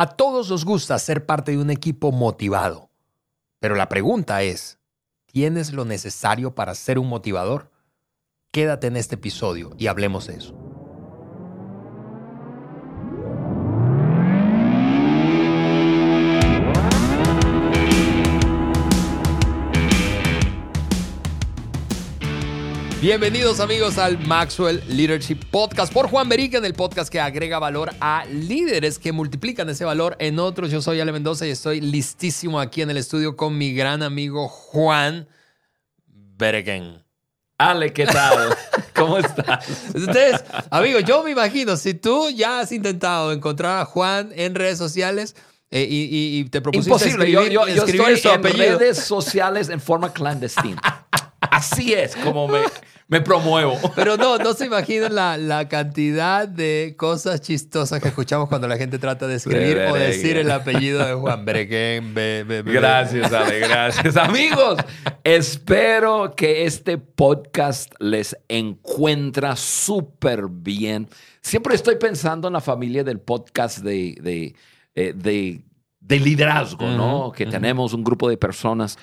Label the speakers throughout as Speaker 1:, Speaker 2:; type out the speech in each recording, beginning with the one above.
Speaker 1: A todos nos gusta ser parte de un equipo motivado. Pero la pregunta es, ¿tienes lo necesario para ser un motivador? Quédate en este episodio y hablemos de eso. Bienvenidos amigos al Maxwell Leadership Podcast por Juan Berica en el podcast que agrega valor a líderes que multiplican ese valor en otros. Yo soy Ale Mendoza y estoy listísimo aquí en el estudio con mi gran amigo Juan Bergen.
Speaker 2: Ale, ¿qué tal? ¿Cómo estás?
Speaker 1: Entonces, amigo, yo me imagino, si tú ya has intentado encontrar a Juan en redes sociales, eh, y, te propusiste
Speaker 2: Imposible. yo, yo, yo estoy en redes sociales en forma clandestina. Así es como me, me promuevo.
Speaker 1: Pero no, no se imaginan la, la, cantidad de cosas chistosas que escuchamos cuando la gente trata de escribir o decir el apellido de Juan Breguén.
Speaker 2: Gracias, Ale, gracias. Amigos, espero que este podcast les encuentra súper bien. Siempre estoy pensando en la familia del podcast de, de, eh, de, liderazgo, ¿no? Que tenemos un grupo de personas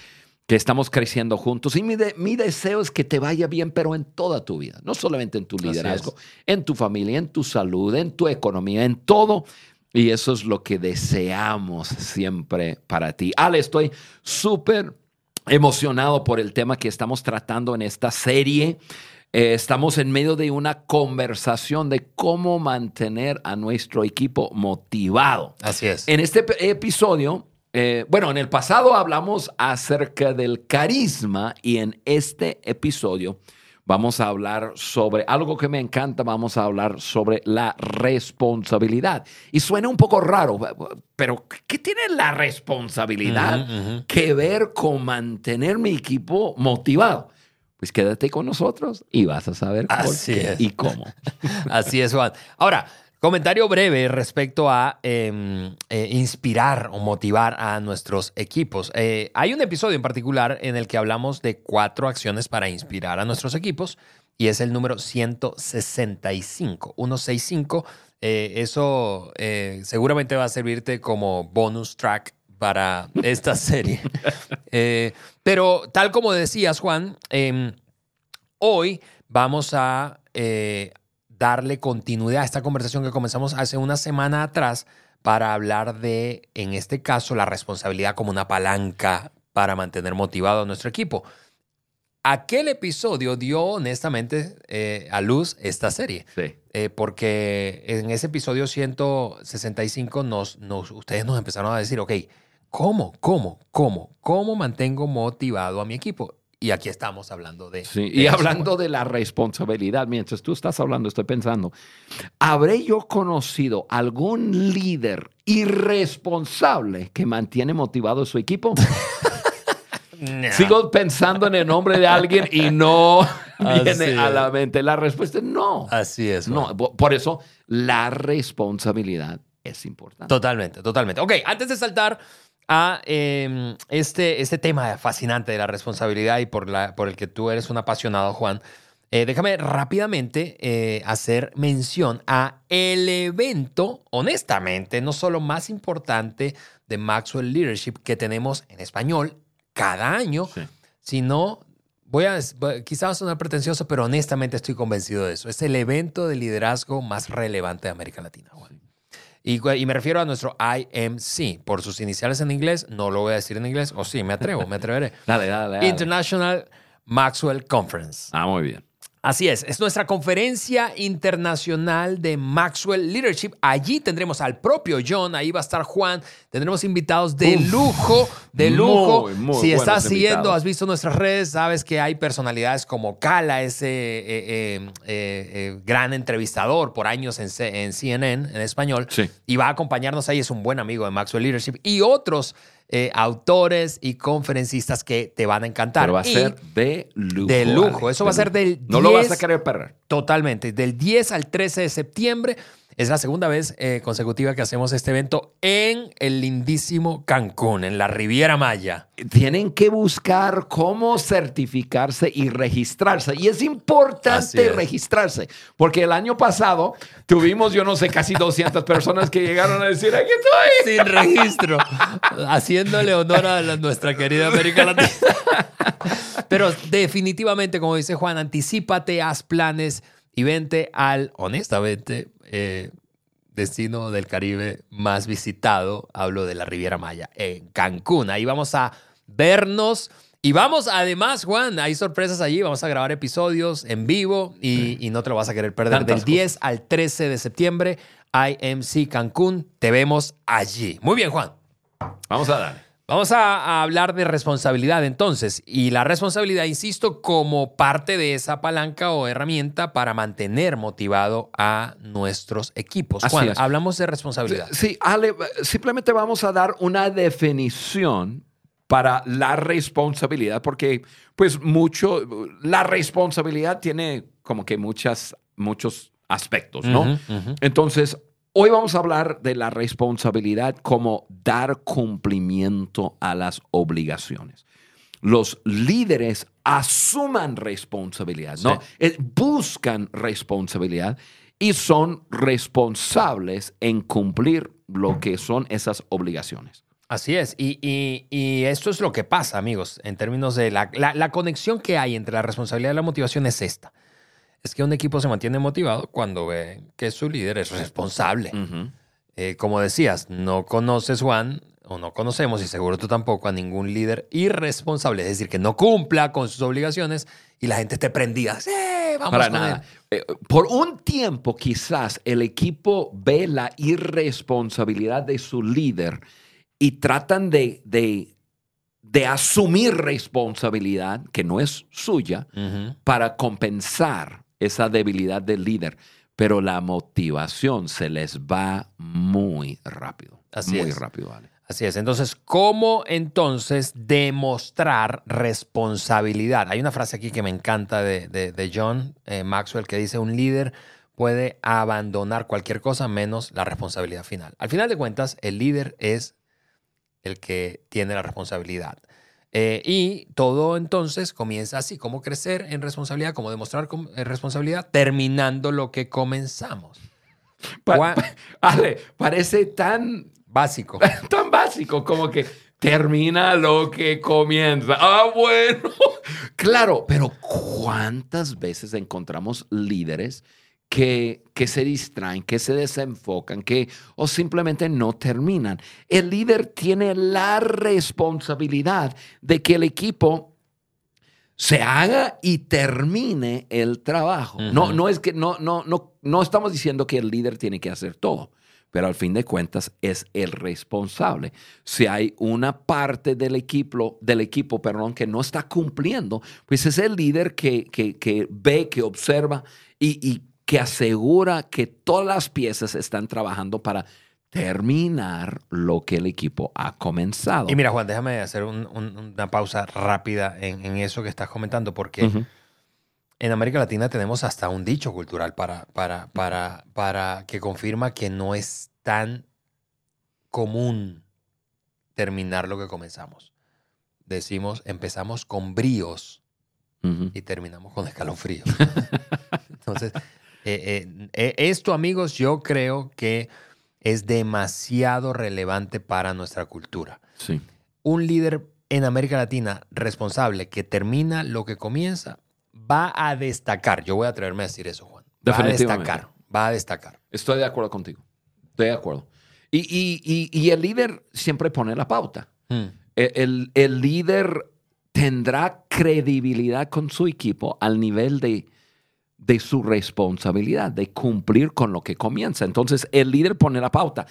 Speaker 2: que estamos creciendo juntos. Y mi, mi, deseo es que te vaya bien, pero en toda tu vida, no solamente en tu liderazgo, en tu familia, en tu salud, en tu economía, en todo. Y eso es lo que deseamos siempre para ti. Ale, estoy súper emocionado por el tema que estamos tratando en esta serie. Eh, estamos en medio de una conversación de cómo mantener a nuestro equipo motivado.
Speaker 1: Así es.
Speaker 2: En este episodio eh, bueno, en el pasado hablamos acerca del carisma y en este episodio vamos a hablar sobre algo que me encanta, vamos a hablar sobre la responsabilidad. Y suena un poco raro, pero ¿qué tiene la responsabilidad que ver con mantener mi equipo motivado? Pues quédate con nosotros y vas a saber por qué y cómo.
Speaker 1: Así es, Juan. Ahora, Comentario breve respecto a em, eh, inspirar o motivar a nuestros equipos. Eh, hay un episodio en particular en el que hablamos de cuatro acciones para inspirar a nuestros equipos y es el número 165, 165. Eh, eso seguramente va a servirte como bonus track para esta serie. pero tal como decías, Juan, em, hoy vamos a darle continuidad a esta conversación que comenzamos hace una semana atrás para hablar de, en este caso, la responsabilidad como una palanca para mantener motivado a nuestro equipo. Aquel episodio dio honestamente eh, a luz esta serie.
Speaker 2: Sí.
Speaker 1: Eh, porque en ese episodio 165 nos, nos, ustedes nos empezaron a decir, ok, ¿cómo, cómo, cómo, cómo mantengo motivado a mi equipo? Y aquí estamos hablando de...
Speaker 2: Sí, y hablando de la responsabilidad, mientras tú estás hablando, estoy pensando, ¿habré yo conocido algún líder irresponsable que mantiene motivado a su equipo? Sigo pensando en el nombre de alguien y no viene a la mente. La respuesta es no.
Speaker 1: Así es.
Speaker 2: No, por eso la responsabilidad es importante.
Speaker 1: Totalmente, totalmente. Ok, antes de saltar a em, este, este tema fascinante de la responsabilidad y por, la, por el que tú eres un apasionado, Juan, eh, déjame rápidamente eh, hacer mención a el evento, honestamente, no solo más importante de Maxwell Leadership que tenemos en español cada año, sino, voy a, quizás sonar pretencioso, pero honestamente estoy convencido de eso. Es el evento de liderazgo más relevante de América Latina, Juan. Y, me refiero a nuestro IMC, por sus iniciales en inglés, no lo voy a decir en inglés, o sí, me atrevo, me atreveré.
Speaker 2: dale, dale, dale.
Speaker 1: International Maxwell Conference.
Speaker 2: Ah, muy bien.
Speaker 1: Así es, es nuestra conferencia internacional de Maxwell Leadership. Allí tendremos al propio John, ahí va a estar Juan, tendremos invitados de lujo, de lujo. si estás siguiendo, has visto nuestras redes, sabes que hay personalidades como Kala, ese eh, eh, eh, gran entrevistador por años en, en CNN, en español, y va a acompañarnos. Ahí, es un buen amigo de Maxwell Leadership, y otros eh, autores y conferencistas que te van a encantar.
Speaker 2: Pero va a ser de lujo.
Speaker 1: De lujo. Eso va a ser del
Speaker 2: No lo vas a querer perder.
Speaker 1: Totalmente. Del 10 al 13 de septiembre Es la segunda vez eh, consecutiva que hacemos este evento en el lindísimo Cancún, en la Riviera Maya.
Speaker 2: Tienen que buscar cómo certificarse y registrarse. Y es importante
Speaker 1: es.
Speaker 2: registrarse, porque el año pasado tuvimos, yo no sé, casi 200 personas que llegaron a decir, aquí estoy.
Speaker 1: Sin registro, haciéndole honor a la- nuestra querida América Latina. Pero definitivamente, como dice Juan, anticípate, haz planes y vente al, honestamente, eh, destino del Caribe más visitado. Hablo de la Riviera Maya, en Cancún. Ahí vamos a vernos. Y vamos, además, Juan, hay sorpresas allí. Vamos a grabar episodios en vivo y, y no te lo vas a querer perder.
Speaker 2: Tantas
Speaker 1: Del 10 al 13 de septiembre, IMC Cancún. Te vemos allí. Muy bien, Juan.
Speaker 2: Vamos a dar.
Speaker 1: Vamos a, a hablar de responsabilidad entonces. Y la responsabilidad, insisto, como parte de esa palanca o herramienta para mantener motivado a nuestros equipos.
Speaker 2: Así
Speaker 1: Juan,
Speaker 2: es.
Speaker 1: hablamos de responsabilidad.
Speaker 2: Sí, Ale, simplemente vamos a dar una definición para la responsabilidad, porque pues mucho, la responsabilidad tiene como que muchas, muchos aspectos, ¿no? Entonces, hoy vamos a hablar de la responsabilidad como dar cumplimiento a las obligaciones. Los líderes asuman responsabilidad, ¿no?
Speaker 1: Sí.
Speaker 2: Eh, buscan responsabilidad y son responsables en cumplir lo que son esas obligaciones.
Speaker 1: Así es. Y, y- y esto es lo que pasa, amigos, en términos de la, la- la conexión que hay entre la responsabilidad y la motivación es esta. Es que un equipo se mantiene motivado cuando ve que su líder es responsable. Eh, como decías, no conoces, Juan, o no conocemos, y seguro tú tampoco, a ningún líder irresponsable. Es decir, que no cumpla con sus obligaciones y la gente esté prendida. Sí, vamos
Speaker 2: Para
Speaker 1: con
Speaker 2: nada.
Speaker 1: él.
Speaker 2: Eh, por un tiempo quizás el equipo ve la irresponsabilidad de su líder y tratan de, de, de asumir responsabilidad que no es suya para compensar esa debilidad del líder. Pero la motivación se les va muy rápido.
Speaker 1: Así
Speaker 2: muy
Speaker 1: es.
Speaker 2: rápido, Ale.
Speaker 1: Así es. Entonces, ¿cómo entonces demostrar responsabilidad? Hay una frase aquí que me encanta de, de- de John eh, Maxwell que dice, un líder puede abandonar cualquier cosa menos la responsabilidad final. Al final de cuentas, el líder es el que tiene la responsabilidad. Eh, y todo entonces comienza así, cómo crecer en responsabilidad, cómo demostrar eh, responsabilidad, terminando lo que comenzamos.
Speaker 2: Pa- Ale, parece tan
Speaker 1: Básico.
Speaker 2: tan básico como que termina lo que comienza. Ah, bueno. Claro, pero ¿cuántas veces encontramos líderes que, que se distraen, que se desenfocan, que o simplemente no terminan? El líder tiene la responsabilidad de que el equipo se haga y termine el trabajo. No, no es que no, no, no, no estamos diciendo que el líder tiene que hacer todo, pero al fin de cuentas es el responsable. Si hay una parte del equipo, del equipo, perdón, que no está cumpliendo, pues es el líder que, que, que ve, que observa y, y que asegura que todas las piezas están trabajando para terminar lo que el equipo ha comenzado.
Speaker 1: Y mira, Juan, déjame hacer un- un- una pausa rápida en, en eso que estás comentando, porque en América Latina tenemos hasta un dicho cultural para, para, para, para que confirma que no es tan común terminar lo que comenzamos. Decimos, empezamos con bríos y terminamos con escalofríos. Entonces, eh, eh, eh, esto, amigos, yo creo que es demasiado relevante para nuestra cultura.
Speaker 2: Sí.
Speaker 1: Un líder en América Latina responsable que termina lo que comienza va a destacar. Yo voy a atreverme a decir eso, Juan. Va a destacar. Va a destacar.
Speaker 2: Estoy de acuerdo contigo. Estoy de acuerdo. Y, y- y- y el líder siempre pone la pauta.
Speaker 1: Mm.
Speaker 2: El, el- el líder tendrá credibilidad con su equipo al nivel de, de su responsabilidad, de cumplir con lo que comienza. Entonces, el líder pone la pauta.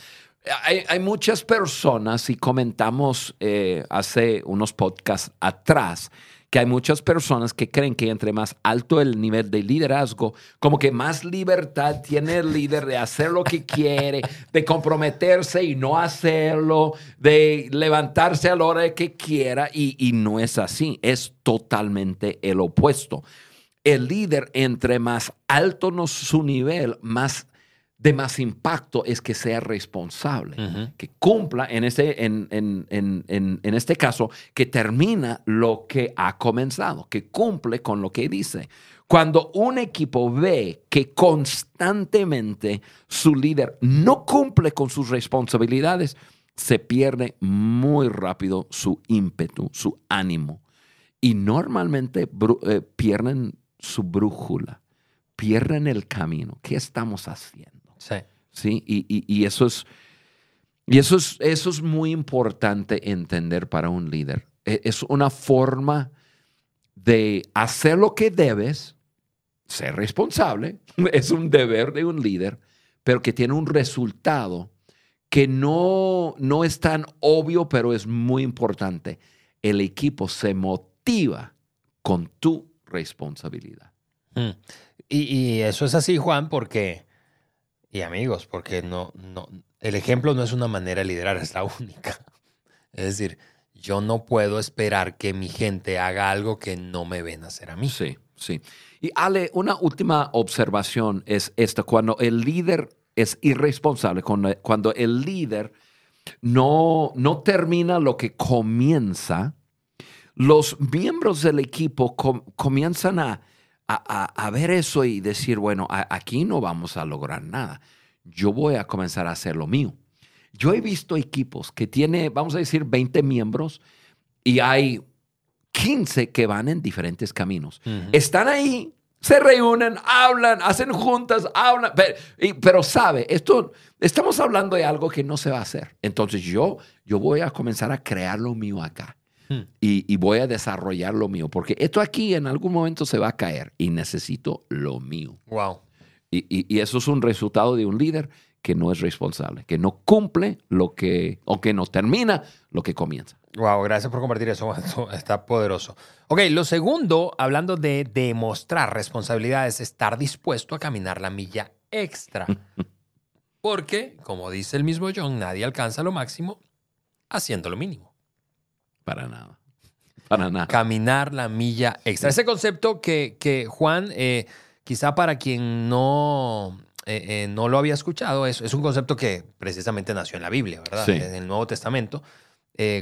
Speaker 2: Hay, hay muchas personas, y comentamos eh, hace unos podcasts atrás, que hay muchas personas que creen que entre más alto el nivel de liderazgo, como que más libertad tiene el líder de hacer lo que quiere, de comprometerse y no hacerlo, de levantarse a la hora que quiera, y, y no es así, es totalmente el opuesto. El líder, entre más alto no su nivel, más de más impacto es que sea responsable, que cumpla, en este, en, en- en- en- en este caso, que termina lo que ha comenzado, que cumple con lo que dice. Cuando un equipo ve que constantemente su líder no cumple con sus responsabilidades, se pierde muy rápido su ímpetu, su ánimo. Y normalmente eh, pierden su brújula, pierden el camino. ¿Qué estamos haciendo?
Speaker 1: Sí.
Speaker 2: ¿sí? Y, y- y eso es, y eso es, eso es muy importante entender para un líder. E- Es una forma de hacer lo que debes, ser responsable, es un deber de un líder, pero que tiene un resultado que no, no es tan obvio, pero es muy importante. El equipo se motiva con tu responsabilidad.
Speaker 1: Mm. Y, y eso es así, Juan, porque, y amigos, porque no, no, el ejemplo no es una manera de liderar, es la única. Es decir, yo no puedo esperar que mi gente haga algo que no me ven hacer a mí.
Speaker 2: Sí, sí. Y Ale, una última observación es esta. Cuando el líder es irresponsable, cuando, cuando el líder no, no termina lo que comienza, los miembros del equipo com- comienzan a, a- a- a ver eso y decir, bueno, a- aquí no vamos a lograr nada. Yo voy a comenzar a hacer lo mío. Yo he visto equipos que tiene, vamos a decir, 20 miembros y hay 15 que van en diferentes caminos. Están ahí, se reúnen, hablan, hacen juntas, hablan, pero, y- pero sabe, esto, estamos hablando de algo que no se va a hacer. Entonces yo, yo voy a comenzar a crear lo mío acá
Speaker 1: Hmm.
Speaker 2: y, y voy a desarrollar lo mío, porque esto aquí en algún momento se va a caer y necesito lo mío.
Speaker 1: Wow.
Speaker 2: Y, y- y eso es un resultado de un líder que no es responsable, que no cumple lo que, o que no termina lo que comienza.
Speaker 1: Wow, gracias por compartir eso. Eso está poderoso. Ok, lo segundo, hablando de demostrar responsabilidad, es estar dispuesto a caminar la milla extra. Porque, como dice el mismo John, nadie alcanza lo máximo haciendo lo mínimo.
Speaker 2: Para nada. Para nada.
Speaker 1: Caminar la milla extra. Ese concepto que, que Juan, eh, quizá para quien no, eh, eh, no lo había escuchado, es, es un concepto que precisamente nació en la Biblia, ¿verdad?
Speaker 2: Sí.
Speaker 1: En el Nuevo Testamento.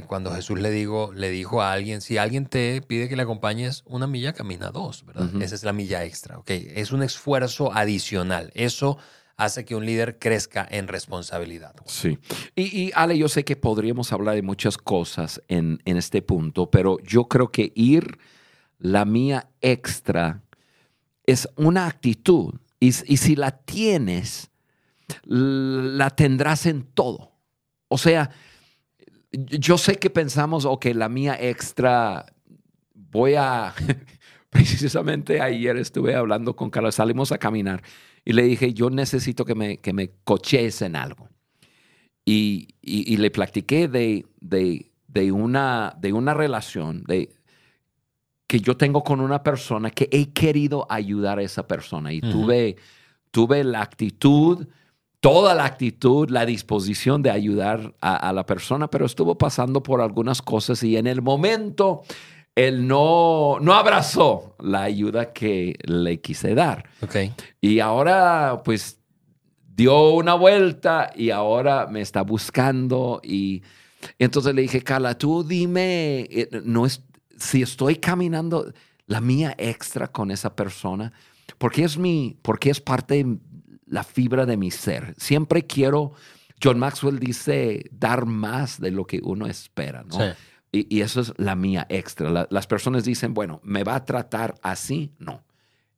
Speaker 1: cuando Jesús le, digo, le dijo a alguien, si alguien te pide que le acompañes una milla, camina dos, ¿verdad? Esa es la milla extra, ¿ok? Es un esfuerzo adicional. Eso hace que un líder crezca en responsabilidad.
Speaker 2: Sí. Y, Ale, yo sé que podríamos hablar de muchas cosas en, en este punto, pero yo creo que ir la mía extra es una actitud. Y, y si la tienes, la tendrás en todo. O sea, yo sé que pensamos, ok, la mía extra, voy a... Precisamente ayer estuve hablando con Carlos, salimos a caminar y le dije, yo necesito que me, que me cochees en algo. Y, y- y le platiqué de, de, de una, de una relación de, que yo tengo con una persona que he querido ayudar a esa persona. Y tuve, tuve la actitud, toda la actitud, la disposición de ayudar a, a la persona, pero estuvo pasando por algunas cosas y en el momento él no, no abrazó la ayuda que le quise dar.
Speaker 1: Ok.
Speaker 2: Y ahora, pues, dio una vuelta y ahora me está buscando. Y entonces le dije, Carla, tú dime, eh, no es, si estoy caminando la mía extra con esa persona, porque es mi, porque es parte de la fibra de mi ser. Siempre quiero, John Maxwell dice, dar más de lo que uno espera, ¿no?
Speaker 1: Sí.
Speaker 2: Y, y eso es la mía extra. La- las personas dicen, bueno, ¿me va a tratar así? No.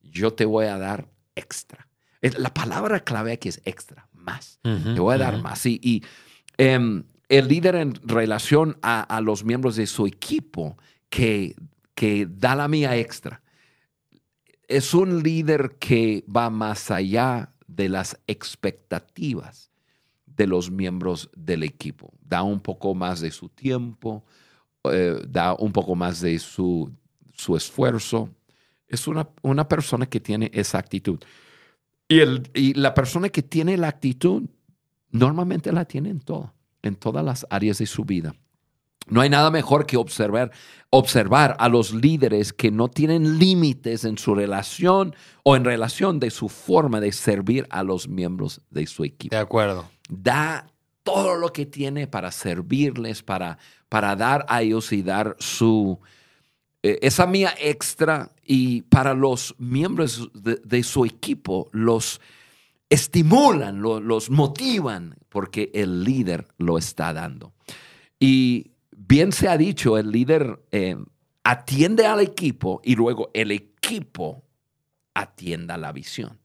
Speaker 2: Yo te voy a dar extra. Es- La palabra clave aquí es extra, más. Te voy a dar más. Y, y, em, el líder en relación a, a los miembros de su equipo que, que da la mía extra, es un líder que va más allá de las expectativas de los miembros del equipo. Da un poco más de su tiempo, eh, da un poco más de su, su esfuerzo. Es una, una persona que tiene esa actitud. Y, el, y la persona que tiene la actitud normalmente la tiene en todo, en todas las áreas de su vida. No hay nada mejor que observar, observar a los líderes que no tienen límites en su relación o en relación de su forma de servir a los miembros de su equipo.
Speaker 1: De acuerdo.
Speaker 2: Da todo lo que tiene para servirles, para, para dar a ellos y dar su, eh, esa mía extra y para los miembros de, su equipo los estimulan, lo- los motivan porque el líder lo está dando. Y bien se ha dicho, el líder eh, atiende al equipo y luego el equipo atienda la visión.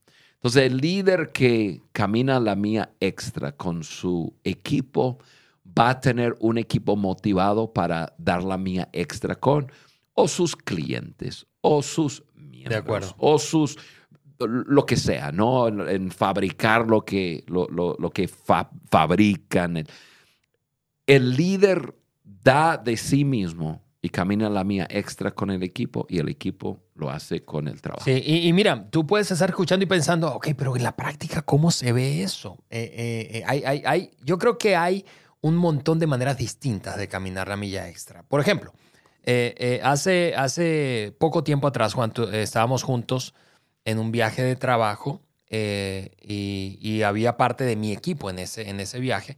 Speaker 2: Entonces el líder que camina la mía extra con su equipo va a tener un equipo motivado para dar la mía extra con o sus clientes o sus miembros
Speaker 1: acuerdo.
Speaker 2: o sus lo que sea, ¿no? En, en fabricar lo que, lo, lo- lo que fa- fabrican. El líder da de sí mismo y camina la mía extra con el equipo y el equipo lo hace con el trabajo.
Speaker 1: Sí, y, y mira, tú puedes estar escuchando y pensando, ok, pero en la práctica, ¿cómo se ve eso? Eh, eh, eh, hay, hay- hay- yo creo que hay un montón de maneras distintas de caminar la milla extra. Por ejemplo, eh, eh, hace, hace poco tiempo atrás, Juan, tú- estábamos juntos en un viaje de trabajo eh, y, y había parte de mi equipo en ese, en ese viaje.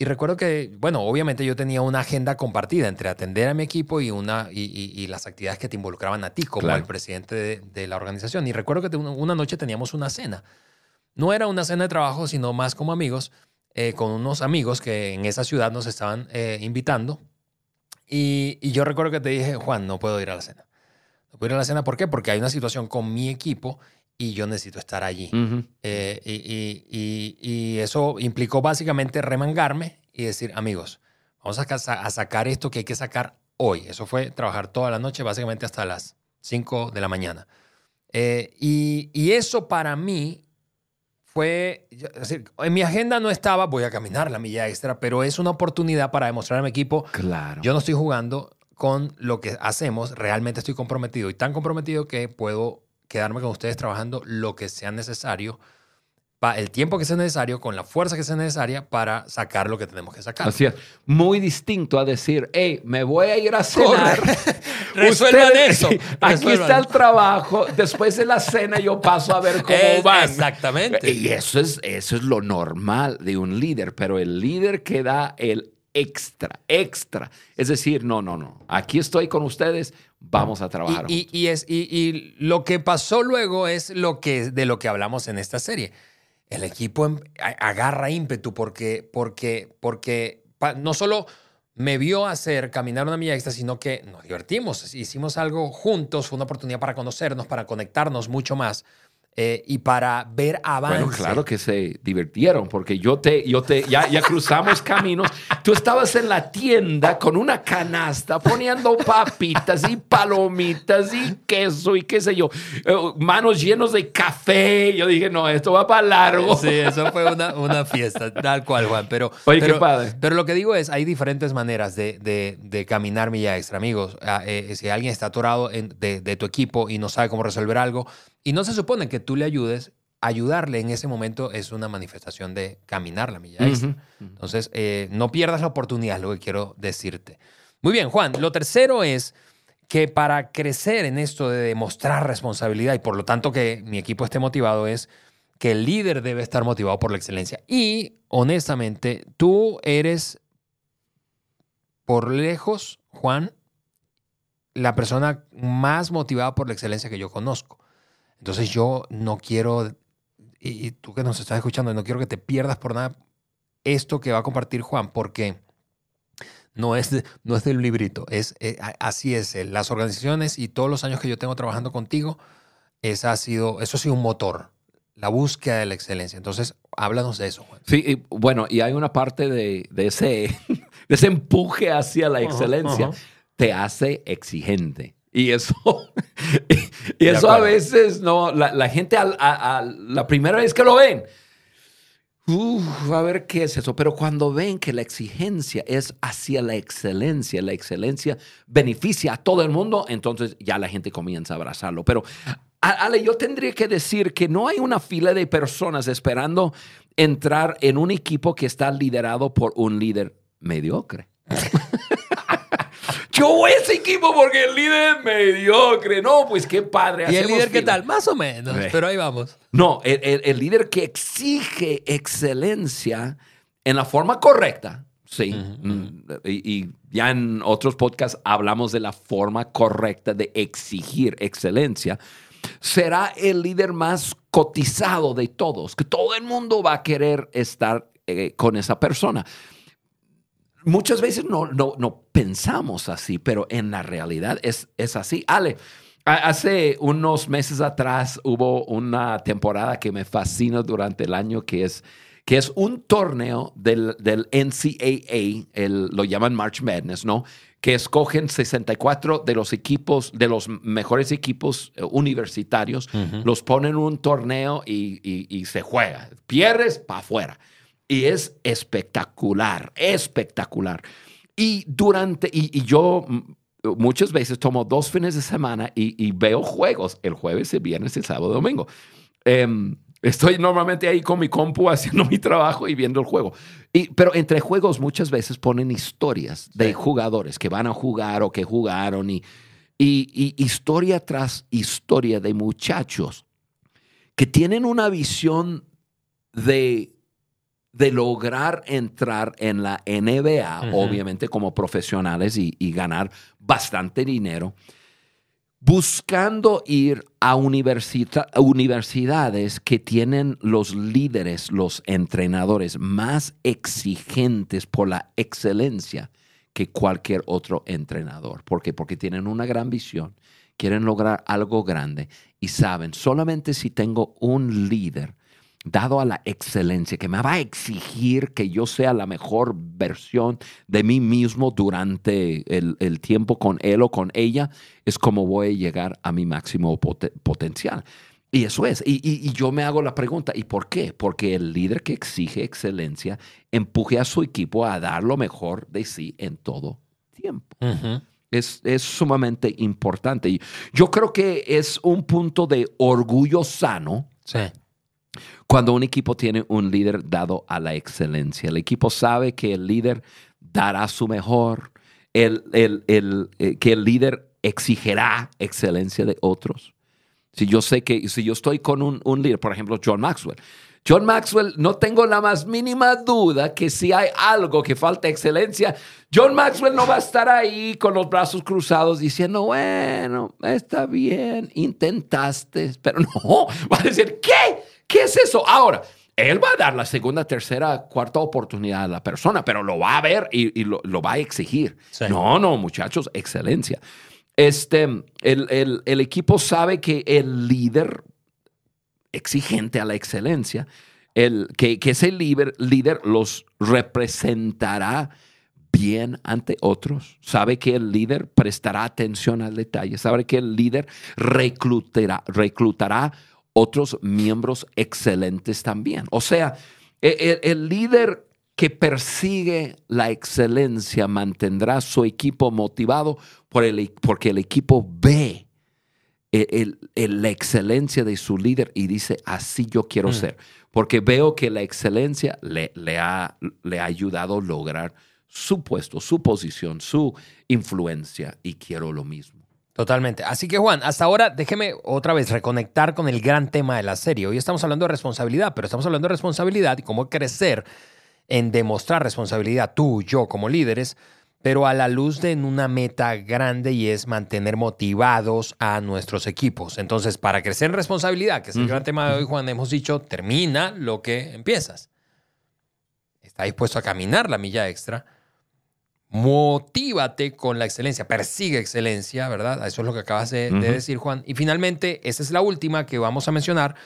Speaker 1: Y recuerdo que, bueno, obviamente yo tenía una agenda compartida entre atender a mi equipo y, una, y, y- y las actividades que te involucraban a ti como
Speaker 2: Claro.
Speaker 1: el presidente de, de la organización. Y recuerdo que una noche teníamos una cena. No era una cena de trabajo, sino más como amigos, eh, con unos amigos que en esa ciudad nos estaban eh, invitando. Y, y yo recuerdo que te dije, Juan, no puedo ir a la cena. No puedo ir a la cena, ¿por qué? Porque hay una situación con mi equipo y yo necesito estar allí.
Speaker 2: Ujú.
Speaker 1: Eh, y, y- y- y eso implicó básicamente remangarme y decir, amigos, vamos a, a sacar esto que hay que sacar hoy. Eso fue trabajar toda la noche, básicamente hasta las 5 de la mañana. Eh, y, y eso para mí fue, es decir, en mi agenda no estaba, voy a caminar la milla extra, pero es una oportunidad para demostrar a mi equipo,
Speaker 2: Claro.
Speaker 1: yo no estoy jugando con lo que hacemos, realmente estoy comprometido y tan comprometido que puedo quedarme con ustedes trabajando lo que sea necesario, pa- el tiempo que sea necesario, con la fuerza que sea necesaria para sacar lo que tenemos que sacar.
Speaker 2: Así es. Muy distinto a decir, hey, me voy a ir a cenar.
Speaker 1: Resuelvan
Speaker 2: Ustedes-
Speaker 1: eso.
Speaker 2: Aquí
Speaker 1: Resuelvan.
Speaker 2: está el trabajo. Después de la cena yo paso a ver cómo
Speaker 1: Es-
Speaker 2: van.
Speaker 1: exactamente.
Speaker 2: Y eso es, eso es lo normal de un líder, pero el líder que da el extra, extra. Es decir, no, no, no. Aquí estoy con ustedes, vamos a trabajar.
Speaker 1: Y, y- y es, y, y lo que pasó luego es lo que, de lo que hablamos en esta serie. El equipo em- agarra ímpetu porque, porque, porque no solo me vio hacer caminar una milla extra, sino que nos divertimos. Hicimos algo juntos, fue una oportunidad para conocernos, para conectarnos mucho más eh, y para ver avance.
Speaker 2: Bueno, claro que se divirtieron, porque yo te, yo te, ya, ya cruzamos caminos. Tú estabas en la tienda con una canasta poniendo papitas y palomitas y queso y qué sé yo, eh, manos llenos de café. Yo dije, no, esto va para largo.
Speaker 1: Sí, eso fue una, una fiesta, tal cual, Juan. Pero,
Speaker 2: Oye, qué
Speaker 1: pero,
Speaker 2: padre.
Speaker 1: Pero lo que digo es, hay diferentes maneras de, de- de caminar milla extra, amigos. Ah, eh, si alguien está atorado en- de, de tu equipo y no sabe cómo resolver algo, y no se supone que tú le ayudes, ayudarle en ese momento es una manifestación de caminar la milla extra. Entonces, eh, no pierdas la oportunidad, es lo que quiero decirte. Muy bien, Juan. Lo tercero es que para crecer en esto de demostrar responsabilidad y por lo tanto que mi equipo esté motivado es que el líder debe estar motivado por la excelencia. Y honestamente, tú eres por lejos, Juan, la persona más motivada por la excelencia que yo conozco. Entonces yo no quiero, y, y tú que nos estás escuchando, no quiero que te pierdas por nada esto que va a compartir Juan, porque no es, de- no es del librito, es, eh, a- así es. eh, Las organizaciones y todos los años que yo tengo trabajando contigo, esa ha sido, eso ha sido un motor, la búsqueda de la excelencia. Entonces, háblanos de eso, Juan.
Speaker 2: Sí, y bueno, y hay una parte de, de ese, de ese empuje hacia la excelencia,
Speaker 1: ajá.
Speaker 2: te hace exigente. Y eso, y eso a veces, no, la, la gente al- a, a la primera vez que lo ven, uf, a ver qué es eso. Pero cuando ven que la exigencia es hacia la excelencia, la excelencia beneficia a todo el mundo, entonces ya la gente comienza a abrazarlo. Pero, a- Ale, yo tendría que decir que no hay una fila de personas esperando entrar en un equipo que está liderado por un líder mediocre. yo ese equipo porque el líder es mediocre. No, pues qué padre.
Speaker 1: ¿Y el líder qué tal? Más o menos,
Speaker 2: Sí.
Speaker 1: pero ahí vamos.
Speaker 2: No, el, el- el líder que exige excelencia en la forma correcta. Sí. Mm, y, y ya en otros podcasts hablamos de la forma correcta de exigir excelencia. Será el líder más cotizado de todos, que todo el mundo va a querer estar eh, con esa persona. Muchas veces no, no, no pensamos así, pero en la realidad es, es así. Ale, hace unos meses atrás hubo una temporada que me fascina durante el año, que es, que es un torneo del, del NCAA, el, lo llaman March Madness, ¿no? Que escogen 64 de los equipos, de los mejores equipos eh, universitarios, los ponen en un torneo y, y- y se juega. Pierdes para afuera. Y es espectacular, espectacular. Y durante, y, y yo mm, muchas veces tomo dos fines de semana y, y veo juegos el jueves, el viernes, el sábado, domingo. Em, estoy normalmente ahí con mi compu haciendo mi trabajo y viendo el juego. Y, pero entre juegos muchas veces ponen historias de jugadores que van a jugar o que jugaron y historia tras historia de muchachos que tienen una visión de, de lograr entrar en la NBA, obviamente como profesionales y, y ganar bastante dinero, buscando ir a universidades que tienen los líderes, los entrenadores más exigentes por la excelencia que cualquier otro entrenador. ¿Por qué? Porque tienen una gran visión, quieren lograr algo grande y saben, solamente si tengo un líder dado a la excelencia, que me va a exigir que yo sea la mejor versión de mí mismo durante el, el tiempo con él o con ella, es como voy a llegar a mi máximo pote- potencial. Y eso es. Y, y- y yo me hago la pregunta, ¿y por qué? Porque el líder que exige excelencia empuje a su equipo a dar lo mejor de sí en todo tiempo. Es, es sumamente importante. Y yo creo que es un punto de orgullo sano
Speaker 1: Sí.
Speaker 2: Cuando un equipo tiene un líder dado a la excelencia. El equipo sabe que el líder dará su mejor, el, el- el, eh, que el líder exigirá excelencia de otros. Si yo sé que, si yo estoy con un, un líder, por ejemplo, John Maxwell, John Maxwell, no tengo la más mínima duda que si hay algo que falta excelencia, John Maxwell no va a estar ahí con los brazos cruzados diciendo, bueno, está bien, intentaste, pero no, va a decir, ¿qué? ¿Qué es eso? Ahora, él va a dar la segunda, tercera, cuarta oportunidad a la persona, pero lo va a ver y, y lo, lo va a exigir.
Speaker 1: Sí.
Speaker 2: No, no, muchachos, excelencia. Este, el, el- el equipo sabe que el líder exigente a la excelencia, el, que, que ese líder, líder los representará bien ante otros, sabe que el líder prestará atención al detalle, sabe que el líder reclutará, reclutará otros miembros excelentes también. O sea, e- el, el líder que persigue la excelencia mantendrá su equipo motivado por el, porque el equipo ve el- el- el- la excelencia de su líder y dice, así yo quiero
Speaker 1: Mm.
Speaker 2: ser. Porque veo que la excelencia le, le ha, le ha ayudado a lograr su puesto, su posición, su influencia y quiero lo mismo.
Speaker 1: Totalmente. Así que Juan, hasta ahora déjeme otra vez reconectar con el gran tema de la serie. Hoy estamos hablando de responsabilidad, pero estamos hablando de responsabilidad y cómo crecer en demostrar responsabilidad tú, yo como líderes, pero a la luz de una meta grande y es mantener motivados a nuestros equipos. Entonces, para crecer en responsabilidad, que es el gran tema de hoy, Juan, hemos dicho, termina lo que empiezas. Está dispuesto a caminar la milla extra. Motívate con la excelencia, persigue excelencia, ¿verdad? Eso es lo que acabas de, decir, Juan. Y finalmente, esa es la última que vamos a mencionar,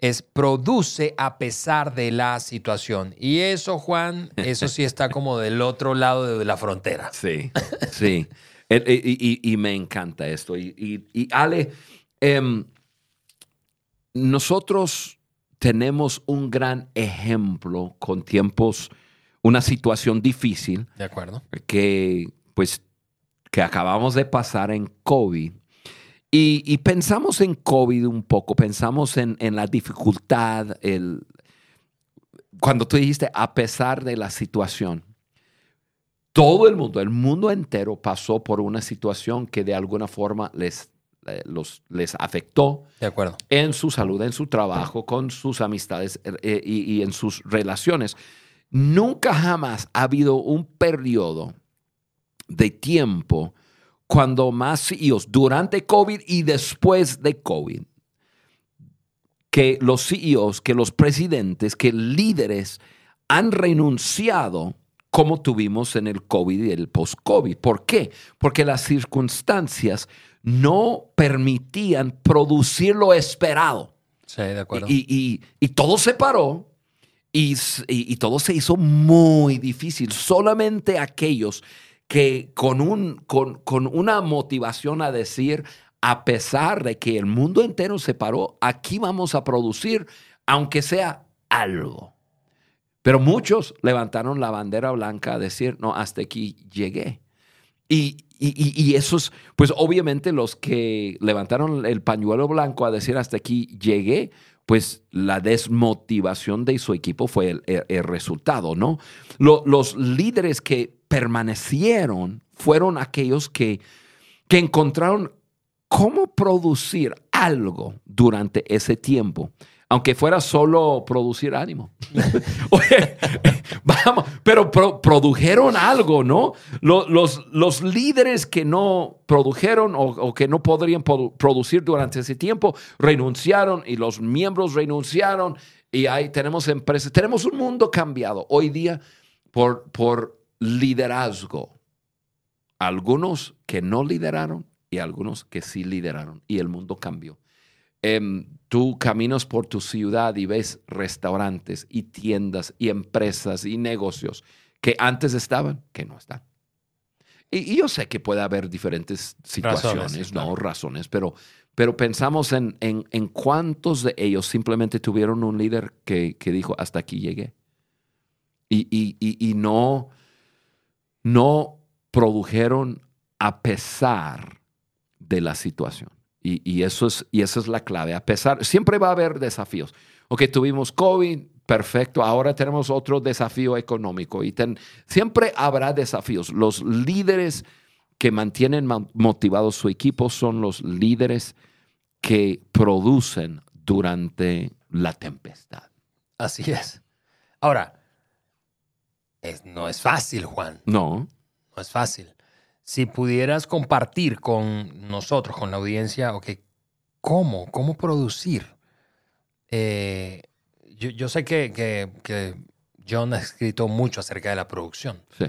Speaker 1: es produce a pesar de la situación. Y eso, Juan, eso sí está como del otro lado de la frontera.
Speaker 2: Sí, sí. Y, y- y me encanta esto. Y, y- y, Ale, em, nosotros tenemos un gran ejemplo con tiempos, una situación difícil
Speaker 1: ¿De acuerdo?
Speaker 2: que pues que acabamos de pasar en COVID. Y, y pensamos en COVID un poco, pensamos en, en la dificultad, el, cuando tú dijiste a pesar de la situación, todo el mundo, el mundo entero pasó por una situación que de alguna forma les, eh, los, les afectó
Speaker 1: De acuerdo.
Speaker 2: en su salud, en su trabajo, con sus amistades eh, y, y en sus relaciones. Nunca jamás ha habido un periodo de tiempo cuando más CEOs, durante COVID y después de COVID, que los CEOs, que los presidentes, que líderes han renunciado como tuvimos en el COVID y el post-COVID. ¿Por qué? Porque las circunstancias no permitían producir lo esperado.
Speaker 1: Sí, de acuerdo.
Speaker 2: Y, y- y todo se paró y, y- todo se hizo muy difícil. Solamente aquellos que con, un, con, con una motivación a decir, a pesar de que el mundo entero se paró, aquí vamos a producir, aunque sea algo. Pero muchos levantaron la bandera blanca a decir, no, hasta aquí llegué. Y, y- y esos, pues obviamente los que levantaron el pañuelo blanco a decir hasta aquí llegué, pues la desmotivación de su equipo fue el, resultado, ¿no? Lo- los líderes que permanecieron fueron aquellos que, que encontraron cómo producir algo durante ese tiempo, aunque fuera solo producir ánimo. Vamos, pero pro- produjeron algo, ¿no? Lo- Los, los líderes que no produjeron o, que no podrían produ- producir durante ese tiempo renunciaron y los miembros renunciaron y ahí tenemos empresas, tenemos un mundo cambiado hoy día por, por liderazgo. Algunos que no lideraron y algunos que sí lideraron y el mundo cambió. Em, tú caminas por tu ciudad y ves restaurantes y tiendas y empresas y negocios que antes estaban, que no están. Y, y yo sé que puede haber diferentes situaciones,
Speaker 1: Razones, sí,
Speaker 2: ¿no? Razones, pero, pero pensamos en, en, en cuántos de ellos simplemente tuvieron un líder que, que dijo, hasta aquí llegué. Y, y- y- y no, no produjeron a pesar de la situación. Y, y eso es, y esa es la clave. A pesar, siempre va a haber desafíos. Ok, tuvimos COVID, perfecto. Ahora tenemos otro desafío económico. Y ten- siempre habrá desafíos. Los líderes que mantienen ma- motivados su equipo son los líderes que producen durante la tempestad.
Speaker 1: Así es. Ahora, es- no es fácil, Juan.
Speaker 2: No,
Speaker 1: No es fácil. Si pudieras compartir con nosotros, con la audiencia, ok, ¿cómo? ¿Cómo producir? Eh, yo, yo sé que, que- que John ha escrito mucho acerca de la producción.
Speaker 2: sí.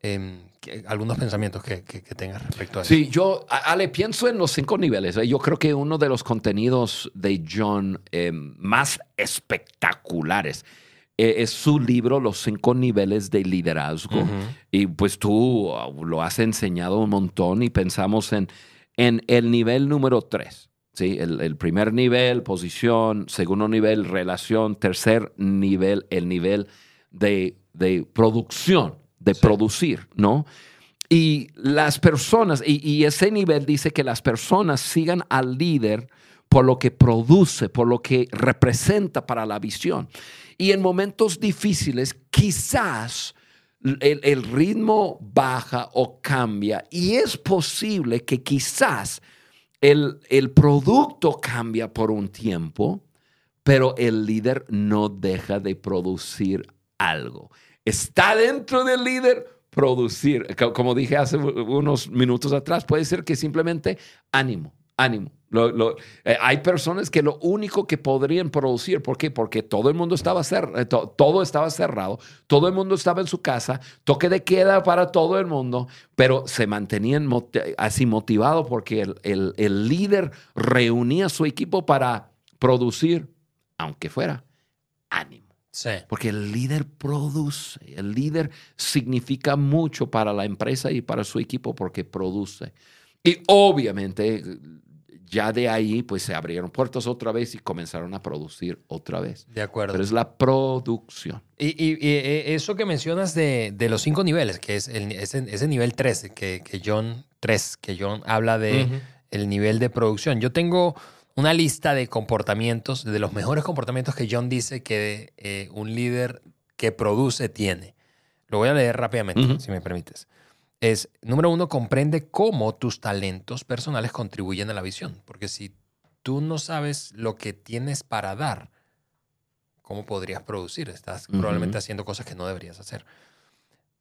Speaker 1: ¿qué- algunos pensamientos que, que, que tengas respecto a eso.
Speaker 2: Sí, yo, Ale, pienso en los cinco niveles. ¿eh? Yo creo que uno de los contenidos de John eh, más espectaculares eh, es su libro Los cinco niveles de liderazgo. Y pues tú uh, lo has enseñado un montón y pensamos en, en el nivel número tres. ¿sí? El, el primer nivel, posición, segundo nivel, relación, tercer nivel, el nivel de, de producción, de producir, ¿no? Y las personas, y, y ese nivel dice que las personas sigan al líder por lo que produce, por lo que representa para la visión. Y en momentos difíciles, quizás el, ritmo baja o cambia y es posible que quizás el, el producto cambia por un tiempo, pero el líder no deja de producir algo. Está dentro del líder producir. Co- Como dije hace unos minutos atrás, puede ser que simplemente ánimo, ánimo. Lo- lo- eh, hay personas que lo único que podrían producir, ¿por qué? Porque todo el mundo estaba cerrado, todo estaba cerrado, todo el mundo estaba en su casa, toque de queda para todo el mundo, pero se mantenían moti- así motivados porque el, el- el líder reunía a su equipo para producir, aunque fuera ánimo.
Speaker 1: Sí.
Speaker 2: Porque el líder produce, el líder significa mucho para la empresa y para su equipo porque produce. Y obviamente ya de ahí pues se abrieron puertas otra vez y comenzaron a producir otra vez.
Speaker 1: De acuerdo.
Speaker 2: Pero es la producción.
Speaker 1: Y, y- y, eh, eso que mencionas de, de los cinco niveles, que es el- ese, ese nivel 3, que, que John 3, que John habla de
Speaker 2: Ujú.
Speaker 1: el nivel de producción. Yo tengo una lista de comportamientos, de los mejores comportamientos que John dice que eh, un líder que produce tiene. Lo voy a leer rápidamente, si me permites. Es, número uno, comprende cómo tus talentos personales contribuyen a la visión. Porque si tú no sabes lo que tienes para dar, ¿cómo podrías producir? Estás probablemente haciendo cosas que no deberías hacer.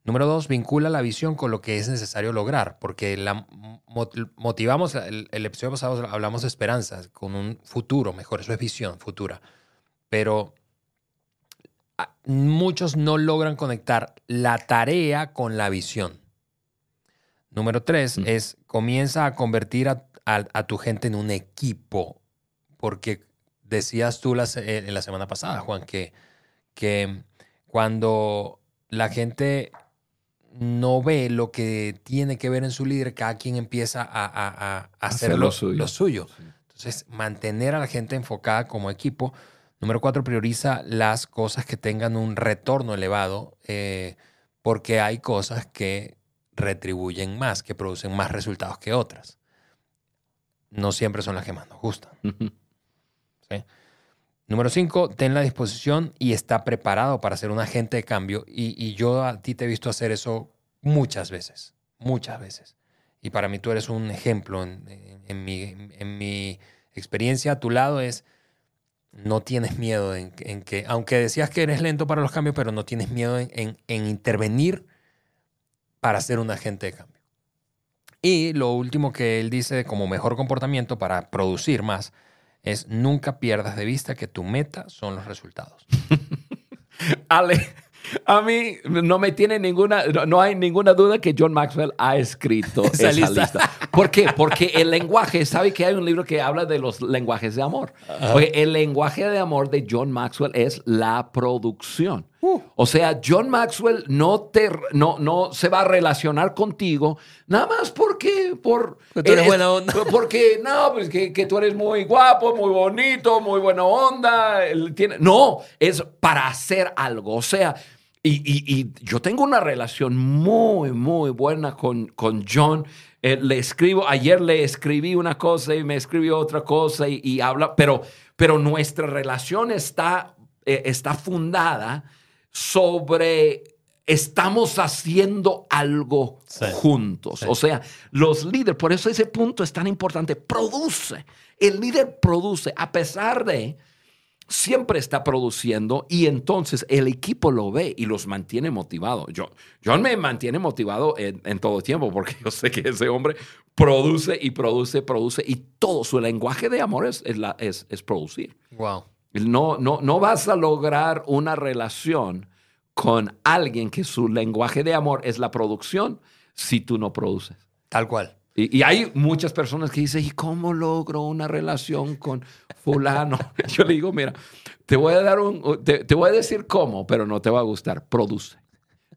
Speaker 1: Número dos, vincula la visión con lo que es necesario lograr, porque la motivamos, el, episodio pasado hablamos de esperanzas, con un futuro mejor, eso es visión futura, pero muchos no logran conectar la tarea con la visión. Número tres mm. es comienza a convertir a, tu gente en un equipo, porque decías tú eh, en la semana pasada, Juan, que, que cuando la gente no ve lo que tiene que ver en su líder, cada quien empieza a, hacer, lo, suyo. Entonces, mantener a la gente enfocada como equipo. Número cuatro, prioriza las cosas que tengan un retorno elevado, eh, porque hay cosas que retribuyen más, que producen más resultados que otras. No siempre son las que más nos gustan. Número cinco, ten la disposición y está preparado para ser un agente de cambio. Y, yo a ti te he visto hacer eso muchas veces, muchas veces. Y para mí tú eres un ejemplo en, mi, experiencia a tu lado es, no tienes miedo en, que, aunque decías que eres lento para los cambios, pero no tienes miedo en, intervenir para ser un agente de cambio. Y lo último que él dice como mejor comportamiento para producir más es nunca pierdas de vista que tu meta son los resultados.
Speaker 2: Ale, a mí no me tiene ninguna, no hay ninguna duda que John Maxwell ha escrito esa, lista. ¿Por qué? Porque el lenguaje, ¿sabe que hay un libro que habla de los lenguajes de amor? el lenguaje de amor de John Maxwell es la producción. Uh. O sea, John Maxwell no, te, no, no se va a relacionar contigo nada más porque... Por,
Speaker 1: tú eres buena onda.
Speaker 2: Porque, no, pues que, que, tú eres muy guapo, muy bonito, muy buena onda. Tiene, no, es para hacer algo. O sea, y, yo tengo una relación muy, muy buena con, con John. Eh, le escribo, ayer le escribí una cosa y me escribió otra cosa y, habla, pero, pero nuestra relación está, eh, está fundada sobre estamos haciendo algo juntos. O sea, los líderes, por eso ese punto es tan importante, produce. El líder produce, a pesar de siempre está produciendo y entonces el equipo lo ve y los mantiene motivados. Yo, John me mantiene motivado en, todo tiempo porque yo sé que ese hombre produce y produce, produce y todo su lenguaje de amor es, es, es, producir.
Speaker 1: Wow.
Speaker 2: No, no, no vas a lograr una relación con alguien que su lenguaje de amor es la producción si tú no produces.
Speaker 1: Tal cual.
Speaker 2: Y, hay muchas personas que dicen, ¿y cómo logro una relación con fulano? Yo le digo, mira, te voy a dar un, te, voy a decir cómo, pero no te va a gustar. Produce.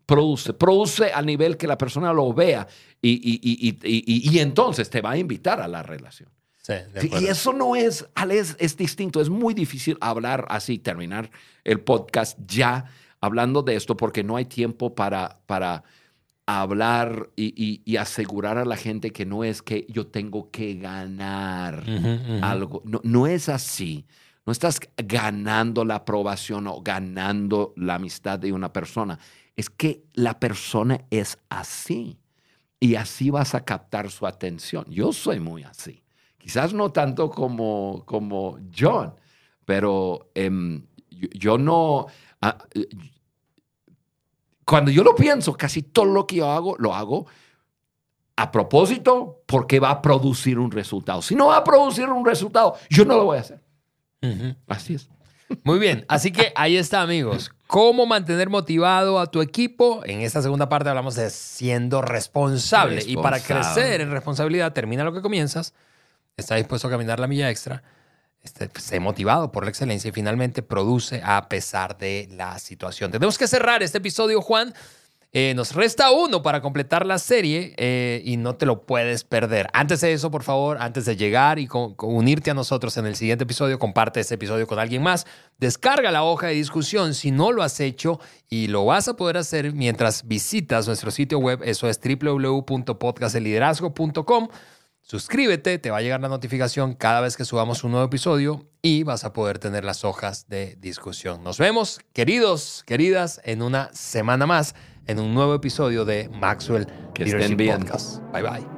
Speaker 2: Produce. Produce a nivel que la persona lo vea y, y entonces te va a invitar a la relación.
Speaker 1: Sí,
Speaker 2: y eso no es, es, es distinto. Es muy difícil hablar así, terminar el podcast ya hablando de esto porque no hay tiempo para, para hablar y, asegurar a la gente que no es que yo tengo que ganar algo. No, no, es así. No estás ganando la aprobación o ganando la amistad de una persona. Es que la persona es así. Y así vas a captar su atención. Yo soy muy así. Quizás no tanto como, como John, pero em, yo, no... Ah, cuando yo lo pienso, casi todo lo que yo hago, lo hago a propósito porque va a producir un resultado. Si no va a producir un resultado, yo no lo voy a hacer. Así es.
Speaker 1: Muy bien, así que ahí está, amigos. ¿Cómo mantener motivado a tu equipo? En esta segunda parte hablamos de siendo responsable. responsable. Y para crecer en responsabilidad, termina lo que comienzas. Está dispuesto a caminar la milla extra este, pues, motivado por la excelencia y finalmente produce a pesar de la situación. Tenemos que cerrar este episodio, Juan. Eh, nos resta uno para completar la serie eh, y no te lo puedes perder. Antes de eso, por favor, antes de llegar y unirte a nosotros en el siguiente episodio, comparte este episodio con alguien más. Descarga la hoja de discusión si no lo has hecho y lo vas a poder hacer mientras visitas nuestro sitio web. Eso es www.podcasteliderazgo.com. Suscríbete, te va a llegar la notificación cada vez que subamos un nuevo episodio y vas a poder tener las hojas de discusión. Nos vemos, queridos, queridas, en una semana más en un nuevo episodio de Maxwell
Speaker 2: Que
Speaker 1: Leadership
Speaker 2: estén bien.
Speaker 1: Podcast. Bye bye.